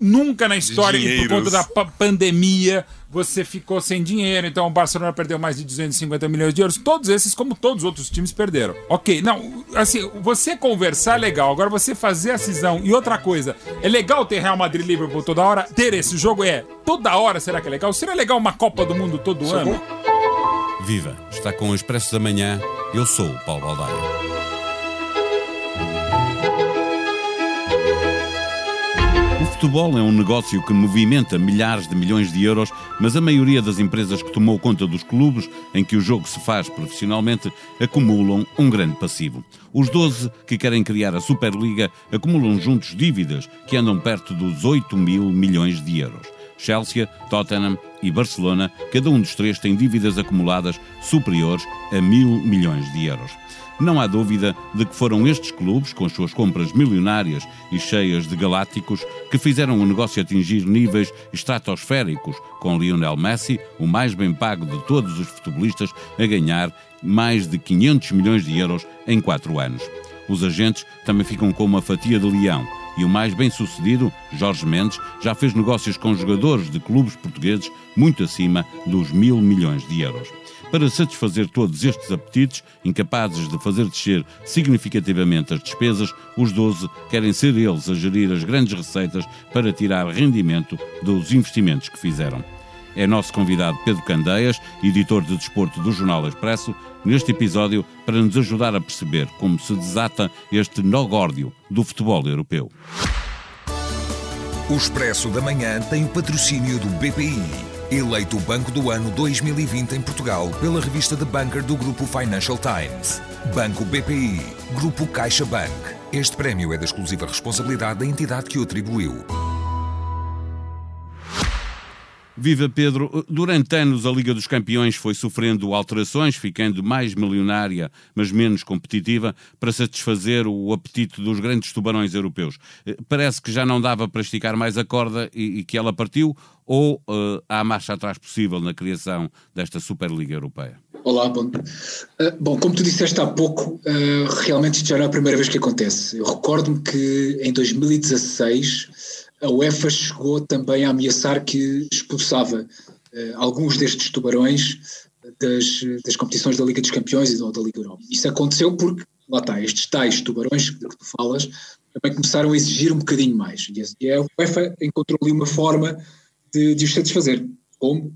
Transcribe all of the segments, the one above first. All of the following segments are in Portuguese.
Nunca na história, por conta da pandemia, você ficou sem dinheiro, então o Barcelona perdeu mais de 250 milhões de euros. Todos esses, como todos os outros times, perderam. Ok, não, assim, você conversar é legal, agora você fazer a cisão. E outra coisa, é legal ter Real Madrid Liverpool toda hora? Ter esse jogo é toda hora, será que é legal? Seria legal uma Copa do Mundo todo Sou ano? Bom. Viva, está com o Expresso da Manhã, eu sou o Paulo Baldaia. Futebol é um negócio que movimenta milhares de milhões de euros, mas a maioria das empresas que tomou conta dos clubes em que o jogo se faz profissionalmente acumulam um grande passivo. Os 12 que querem criar a Superliga acumulam juntos dívidas que andam perto dos 8 mil milhões de euros. Chelsea, Tottenham e Barcelona, cada um dos três tem dívidas acumuladas superiores a mil milhões de euros. Não há dúvida de que foram estes clubes, com as suas compras milionárias e cheias de galácticos, que fizeram o negócio atingir níveis estratosféricos, com Lionel Messi, o mais bem pago de todos os futebolistas, a ganhar mais de 500 milhões de euros em quatro anos. Os agentes também ficam com uma fatia de leão. E o mais bem-sucedido, Jorge Mendes, já fez negócios com jogadores de clubes portugueses muito acima dos mil milhões de euros. Para satisfazer todos estes apetites, incapazes de fazer descer significativamente as despesas, os 12 querem ser eles a gerir as grandes receitas para tirar rendimento dos investimentos que fizeram. É nosso convidado Pedro Candeias, editor de desporto do Jornal Expresso, neste episódio para nos ajudar a perceber como se desata este nó górdio do futebol europeu. O Expresso da Manhã tem o patrocínio do BPI. Eleito Banco do Ano 2020 em Portugal pela revista The Banker do Grupo Financial Times. Banco BPI. Grupo CaixaBank. Este prémio é da exclusiva responsabilidade da entidade que o atribuiu. Viva Pedro, durante anos a Liga dos Campeões foi sofrendo alterações, ficando mais milionária, mas menos competitiva, para satisfazer o apetite dos grandes tubarões europeus. Eh, parece que já não dava para esticar mais a corda e, e que ela partiu, ou uh, há marcha atrás possível na criação desta Superliga Europeia? Olá, bom. Uh, bom, como tu disseste há pouco, uh, realmente isto já não é a primeira vez que acontece. Eu recordo-me que em 2016 a UEFA chegou também a ameaçar que expulsava uh, alguns destes tubarões das, das competições da Liga dos Campeões e da Liga Europa. Isso aconteceu porque, lá está, estes tais tubarões de que tu falas também começaram a exigir um bocadinho mais. E a UEFA encontrou ali uma forma de, de os satisfazer. Como?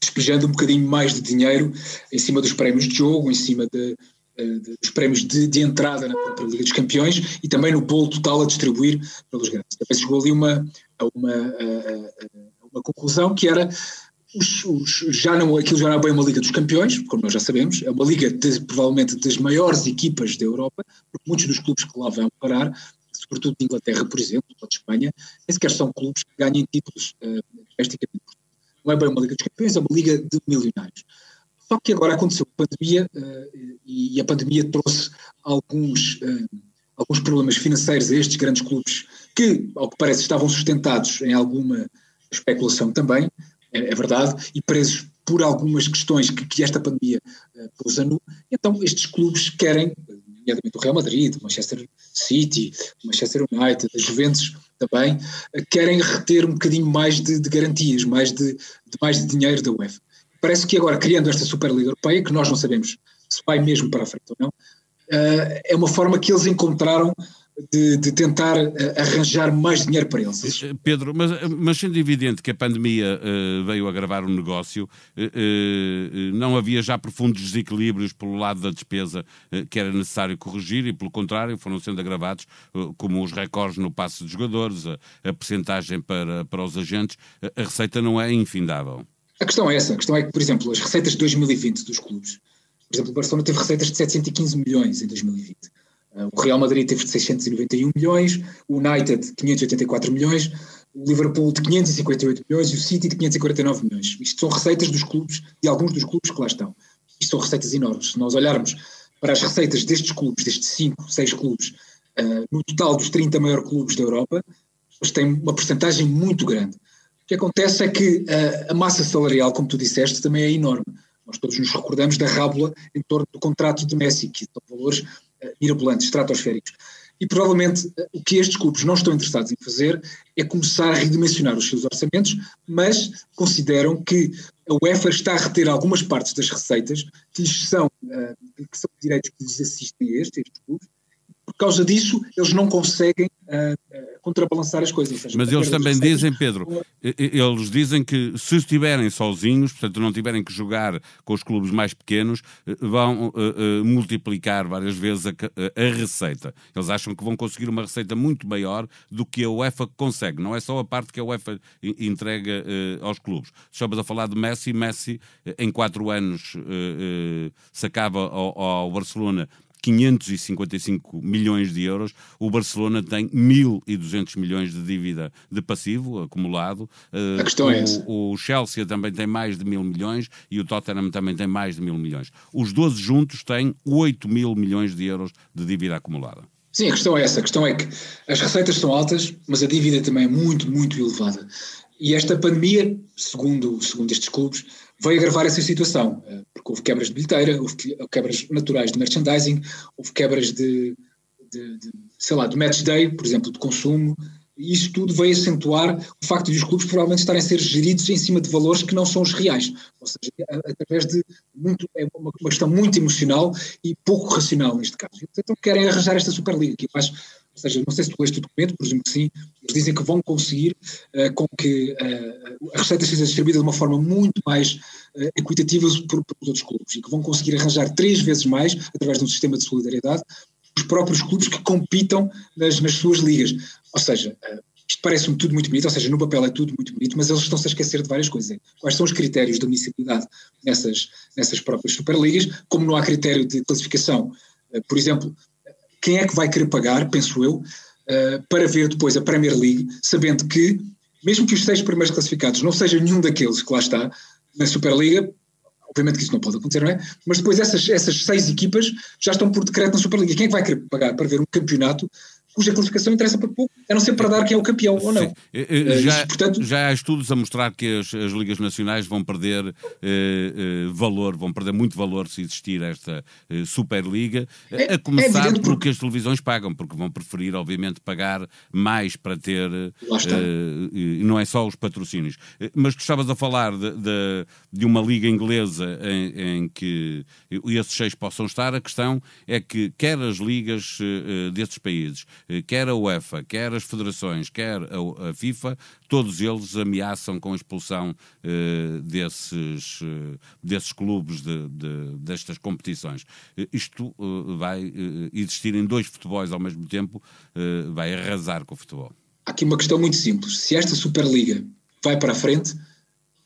Despejando um bocadinho mais de dinheiro em cima dos prémios de jogo, em cima de, dos prémios de, de, entrada na própria Liga dos Campeões e também no bolo total a distribuir pelos grandes. Também chegou ali uma, uma, uma conclusão que era os, os, já não, aquilo já não é bem uma Liga dos Campeões, como nós já sabemos, é uma liga de, provavelmente das maiores equipas da Europa, porque muitos dos clubes que lá vão parar, sobretudo de Inglaterra, por exemplo, ou de Espanha, nem sequer são clubes que ganhem títulos uh, domesticamente. Não é bem uma Liga dos Campeões, é uma liga de milionários. Só que agora aconteceu a pandemia uh, e a pandemia trouxe alguns, uh, alguns problemas financeiros a estes grandes clubes que, ao que parece, estavam sustentados em alguma especulação também, é, é verdade, e presos por algumas questões que, que esta pandemia uh, pôs a nu. Então, estes clubes querem, nomeadamente o Real Madrid, o Manchester City, o Manchester United, a Juventus também, querem reter um bocadinho mais de, de garantias, mais de, de, mais de dinheiro da UEFA parece que agora, criando esta Superliga Europeia, que nós não sabemos se vai mesmo para a frente ou não, uh, é uma forma que eles encontraram de, de, tentar uh, arranjar mais dinheiro para eles. Eh, Pedro, mas, mas sendo evidente que a pandemia uh, veio agravar o negócio, uh, não havia já profundos desequilíbrios pelo lado da despesa que era necessário corrigir e, pelo contrário, foram sendo agravados, como os recordes no passe de jogadores, a, a percentagem para, para os agentes, a receita não é infindável. A questão é essa. A questão é que, por exemplo, as receitas de 2020 dos clubes. Por exemplo, o Barcelona teve receitas de 715 milhões em 2020. Uh, o Real Madrid teve de 691 milhões, o United de 584 milhões, o Liverpool de 558 milhões e o City de 549 milhões. Isto são receitas dos clubes, de alguns dos clubes que lá estão. Isto são receitas enormes. Se nós olharmos para as receitas destes clubes, destes 5, 6 clubes, uh, no total dos 30 maiores clubes da Europa, eles têm uma porcentagem muito grande. O que acontece é que a, a massa salarial, como tu disseste, também é enorme. Nós todos nos recordamos da rábula em torno do contrato de Messi, que são valores uh, mirabolantes, estratosféricos. e provavelmente o que estes clubes não estão interessados em fazer é começar a redimensionar os seus orçamentos, mas consideram que a UEFA está a reter algumas partes das receitas que lhes são, que são direitos que lhes assistem a estes, estes clubes, por causa disso, eles não conseguem uh, uh, contrabalançar as coisas. Seja, Mas eles também dizem, Pedro, eles dizem que se estiverem sozinhos, portanto não tiverem que jogar com os clubes mais pequenos, eh, vão uh, multiplicar várias vezes a, a, receita. Eles acham que vão conseguir uma receita muito maior do que a UEFA consegue. Não é só a parte que a UEFA entrega aos clubes. Estamos a falar de Messi. Messi, em quatro anos, sacava ao, ao Barcelona 555 milhões de euros, o Barcelona tem 1.200 milhões de dívida de passivo acumulado. A questão o, é essa. O Chelsea também tem mais de mil milhões e o Tottenham também tem mais de mil milhões. Os 12 juntos têm 8 mil milhões de euros de dívida acumulada. Sim, a questão é essa. A questão é que as receitas são altas, mas a dívida também é muito, muito elevada. E esta pandemia, segundo, segundo estes clubes, veio agravar essa situação, eh, porque houve quebras de bilheteira, houve quebras naturais de merchandising, houve quebras de, de, de sei lá, do match day, por exemplo, de consumo, e isso tudo veio acentuar o facto de os clubes provavelmente estarem a ser geridos em cima de valores que não são os reais, ou seja, através de muito, é uma, uma questão muito emocional e pouco racional neste caso. Então querem arranjar esta Superliga, que faz ou seja, não sei se tu leste o documento, presumo que sim, eles dizem que vão conseguir uh, com que uh, a receita seja distribuída de uma forma muito mais uh, equitativa por, por outros clubes e que vão conseguir arranjar três vezes mais, através de um sistema de solidariedade, os próprios clubes que compitam nas, nas suas ligas. Ou seja, isto parece-me tudo muito bonito, ou seja, no papel é tudo muito bonito, mas eles estão-se a esquecer de várias coisas. Quais são os critérios de admissibilidade nessas, nessas próprias Superligas, como não há critério de classificação, por exemplo, quem é que vai querer pagar, penso eu, uh, para ver depois a Premier League, sabendo que, mesmo que os seis primeiros classificados não sejam nenhum daqueles que lá está na Superliga, obviamente que isso não pode acontecer, não é? Mas depois essas, essas seis equipas já estão por decreto na Superliga. Quem é que vai querer pagar para ver um campeonato cuja classificação interessa para pouco, a não ser para dar quem é o campeão ou não. Eh, eh, já, Isso, portanto... já há estudos a mostrar que as, as ligas nacionais vão perder eh, eh, valor, vão perder muito valor se existir esta eh, Superliga, é, a começar é pelo porque... que as televisões pagam, porque vão preferir, obviamente, pagar mais para ter, e não é só os patrocínios. Mas tu estavas a falar de, de, de uma liga inglesa em, em, que esses seis possam estar, a questão é que quer as ligas desses países, eh, quer a UEFA, quer as federações, quer a, a FIFA, todos eles ameaçam com a expulsão uh, desses, uh, desses clubes de, de, destas competições. Isto vai existir em dois futebols ao mesmo tempo, vai arrasar com o futebol. Há aqui uma questão muito simples. Se esta Superliga vai para a frente,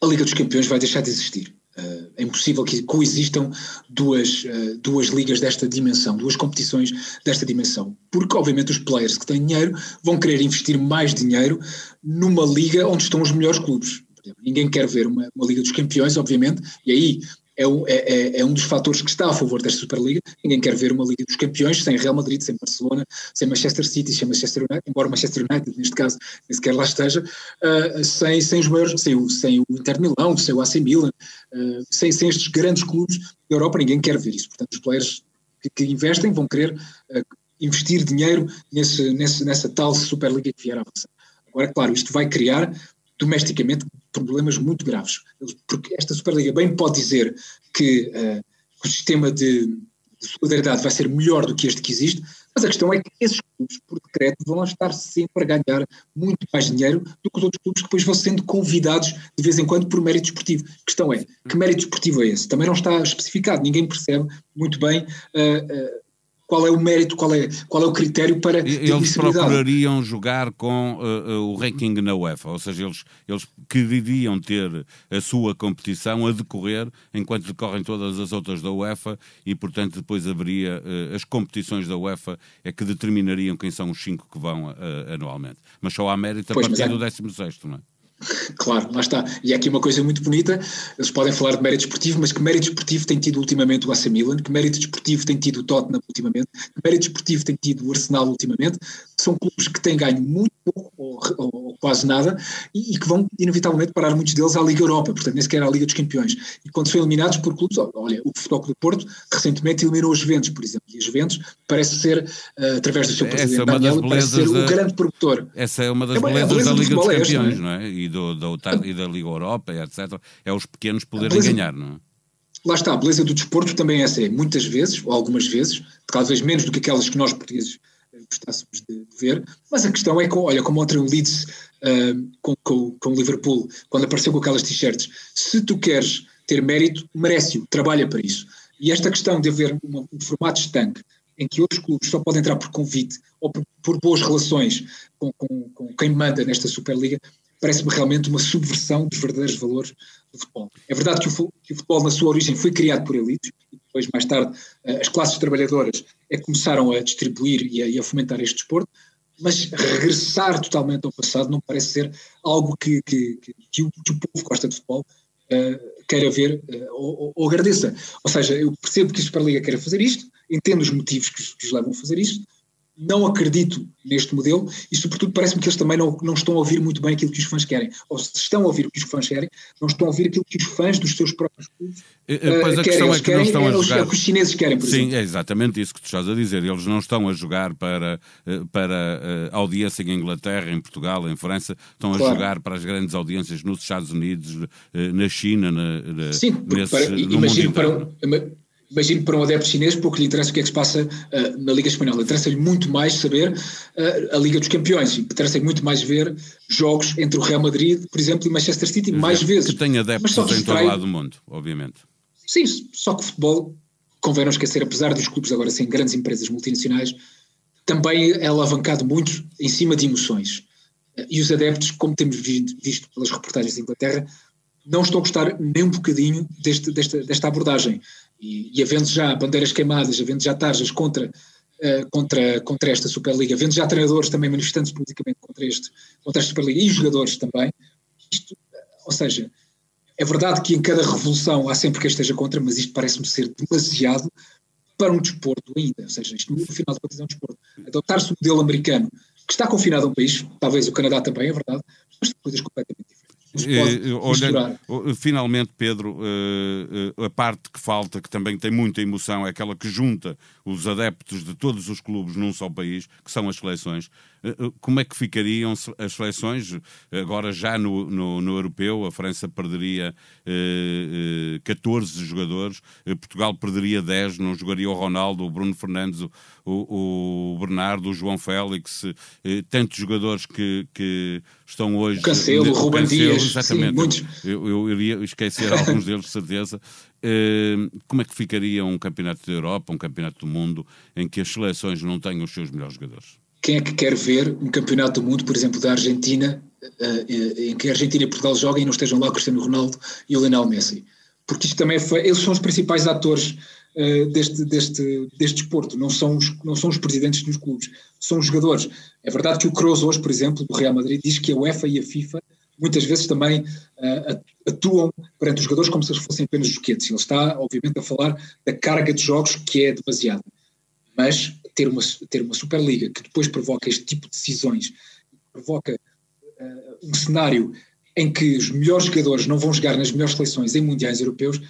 a Liga dos Campeões vai deixar de existir. Uh, é impossível que coexistam duas, uh, duas ligas desta dimensão, duas competições desta dimensão. Porque, obviamente, os players que têm dinheiro vão querer investir mais dinheiro numa liga onde estão os melhores clubes. Ninguém quer ver uma, uma Liga dos Campeões, obviamente, e aí é, é, é, é, um dos fatores que está a favor desta Superliga. Ninguém quer ver uma Liga dos Campeões sem Real Madrid, sem Barcelona, sem Manchester City, sem Manchester United, embora Manchester United, neste caso, nem sequer lá esteja, uh, sem, sem os maiores, sem o, sem o Inter Milão, sem o AC Milan, uh, sem, sem estes grandes clubes da Europa, ninguém quer ver isso. Portanto, os players que, que investem vão querer uh, investir dinheiro nesse, nesse, nessa tal Superliga que vier a avançar. Agora, claro, isto vai criar domesticamente problemas muito graves. Porque esta Superliga bem pode dizer que uh, o sistema de, de, solidariedade vai ser melhor do que este que existe, mas a questão é que esses clubes, por decreto, vão estar sempre a ganhar muito mais dinheiro do que os outros clubes que depois vão sendo convidados de vez em quando por mérito esportivo. A questão é, que mérito esportivo é esse? Também não está especificado, ninguém percebe muito bem uh, uh, qual é o mérito, qual é, qual é o critério para Eles procurariam jogar com uh, uh, o ranking na UEFA, ou seja, eles, eles queriam ter a sua competição a decorrer enquanto decorrem todas as outras da UEFA e, portanto, depois haveria uh, as competições da UEFA é que determinariam quem são os cinco que vão anualmente. Mas só há mérito a pois, partir é... do 16, não é? Claro, lá está. E é aqui uma coisa muito bonita, eles podem falar de mérito esportivo, mas que mérito esportivo tem tido ultimamente o AC Milan, que mérito esportivo tem tido o Tottenham ultimamente, que mérito esportivo tem tido o Arsenal ultimamente, são clubes que têm ganho muito pouco ou, ou quase nada e, e, que vão inevitavelmente parar muitos deles à Liga Europa, portanto nem sequer à Liga dos Campeões. E quando são eliminados por clubes, olha, o Futebol do Porto recentemente eliminou os Juventus, por exemplo, e os Juventus parece ser, uh, através do seu presidente é Daniel, parece ser da... o grande promotor. Essa é uma das é uma, belezas beleza da Liga dos é Campeões, é não é? E do, do, e da Liga Europa, etc. É os pequenos poderem ganhar, não é? Lá está, a beleza do desporto também é essa, muitas vezes, ou algumas vezes, talvez menos do que aquelas que nós portugueses gostássemos de ver, mas a questão é que, olha, como ontem o Leeds com, com, com o Liverpool, quando apareceu com aquelas t-shirts, se tu queres ter mérito, merece-o, trabalha para isso. E esta questão de haver uma, um formato estanque, em que outros clubes só podem entrar por convite ou por, por boas relações com, com, com, quem manda nesta Superliga, parece-me realmente uma subversão dos verdadeiros valores do futebol. É verdade que o, que o, futebol, na sua origem, foi criado por elites, depois, mais tarde, eh, as classes trabalhadoras é que começaram a distribuir e a, e a fomentar este desporto, mas regressar totalmente ao passado não parece ser algo que, que, que, que o, povo gosta de futebol uh, queira ver uh, ou, ou, agradeça. Ou seja, eu percebo que a Superliga queira fazer isto, entendo os motivos que, que os levam a fazer isto, não acredito neste modelo e, sobretudo, parece-me que eles também não, não estão a ouvir muito bem aquilo que os fãs querem. Ou se estão a ouvir o que os fãs querem, não estão a ouvir aquilo que os fãs dos seus próprios clubes uh, pois a questão é que querem, não estão a jogar. É o que os chineses querem, por Sim, exemplo. é exatamente isso que tu estás a dizer. Eles não estão a jogar para, para a audiência em Inglaterra, em Portugal, em França, estão a claro. jogar para as grandes audiências nos Estados Unidos, na China, na, Sim, nesse, para, imagino para, imagino para um adepto chinês pouco lhe interessa o que é que se passa uh, na Liga Espanhola. Interessa-lhe muito mais saber uh, a Liga dos Campeões. Interessa-lhe muito mais ver jogos entre o Real Madrid, por exemplo, e Manchester City, mais vezes. Que tem adeptos que em todo lado do mundo, obviamente. Sim, só que o futebol, convém não esquecer, apesar dos clubes agora serem grandes empresas multinacionais, também é alavancado muito em cima de emoções. Uh, e os adeptos, como temos visto pelas reportagens da Inglaterra, não estão a gostar nem um bocadinho deste, desta, desta abordagem e, e havendo já bandeiras queimadas, havendo já tarjas contra, uh, contra, contra esta Superliga, havendo já treinadores também manifestantes publicamente contra, este, contra esta Superliga e jogadores também, isto, ou seja, é verdade que em cada revolução há sempre quem esteja contra, mas isto parece-me ser demasiado para um desporto ainda, ou seja, isto no final de contas é um desporto. Adotar-se o modelo americano, que está confinado a um país, talvez o Canadá também, é verdade, mas coisas completamente diferentes. Eh, olhando, finalmente, Pedro, uh, uh, a parte que falta, que também tem muita emoção, é aquela que junta os adeptos de todos os clubes num só país, que são as seleções. Uh, como é que ficariam as seleções agora já no, no, no europeu? A França perderia 14 jogadores, Portugal perderia 10, não jogaria o Ronaldo, o Bruno Fernandes, o, o, Bernardo, o João Félix, tantos jogadores que, que estão hoje. O Cancelo, o Ruben Dias, exatamente. Sim, muitos. Eu, eu, iria esquecer alguns deles, de certeza. Uh, como é que ficaria um campeonato da Europa, um campeonato do mundo, em que as seleções não tenham os seus melhores jogadores? Quem é que quer ver um campeonato do mundo, por exemplo, da Argentina, uh, em que a Argentina e Portugal joguem e não estejam lá Cristiano Ronaldo e o Lionel Messi? Porque isto também foi, eles são os principais atores uh, deste, deste, deste desporto, não são, os, não são os presidentes dos clubes, são os jogadores. É verdade que o Kroos hoje, por exemplo, do Real Madrid, diz que a UEFA e a FIFA muitas vezes também uh, atuam perante os jogadores como se eles fossem apenas joguetes. Ele está, obviamente, a falar da carga de jogos que é demasiada. Mas ter uma, ter uma Superliga que depois provoca este tipo de decisões, provoca uh, um cenário em que os melhores jogadores não vão jogar nas melhores seleções em mundiais europeus,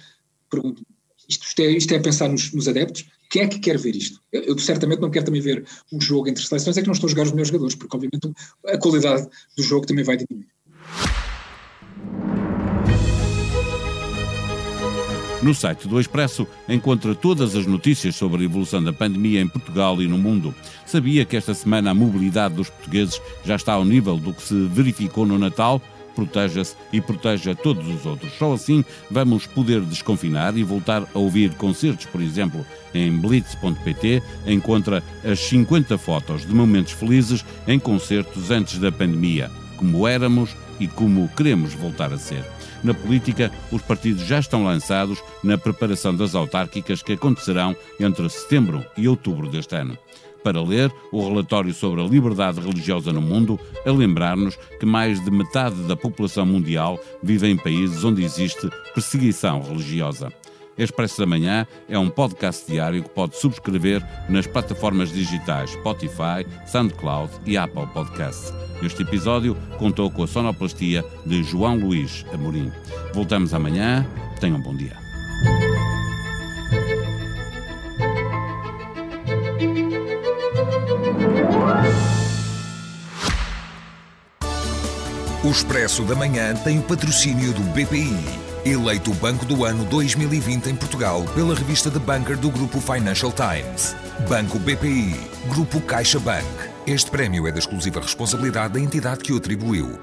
pergunto isto, isto, é, isto é pensar nos, nos, adeptos, quem é que quer ver isto? Eu, eu, certamente não quero também ver um jogo entre seleções, é que não estão a jogar os melhores jogadores, porque obviamente a qualidade do jogo também vai diminuir. No site do Expresso encontra todas as notícias sobre a evolução da pandemia em Portugal e no mundo. Sabia que esta semana a mobilidade dos portugueses já está ao nível do que se verificou no Natal? Proteja-se e proteja todos os outros. Só assim vamos poder desconfinar e voltar a ouvir concertos, por exemplo, em blitz.pt encontra as 50 fotos de momentos felizes em concertos antes da pandemia, como éramos e como queremos voltar a ser. Na política, os partidos já estão lançados na preparação das autárquicas que acontecerão entre setembro e outubro deste ano. para ler o relatório sobre a liberdade religiosa no mundo, a lembrar-nos que mais de metade da população mundial vive em países onde existe perseguição religiosa. Expresso da Manhã é um podcast diário que pode subscrever nas plataformas digitais Spotify, SoundCloud e Apple Podcasts. Este episódio contou com a sonoplastia de João Luís Amorim. Voltamos amanhã. Tenham um bom dia. O Expresso da Manhã tem o patrocínio do BPI, eleito o Banco do Ano 2020 em Portugal pela revista The Banker do Grupo Financial Times. Banco BPI, Grupo CaixaBank. Este prémio é da exclusiva responsabilidade da entidade que o atribuiu.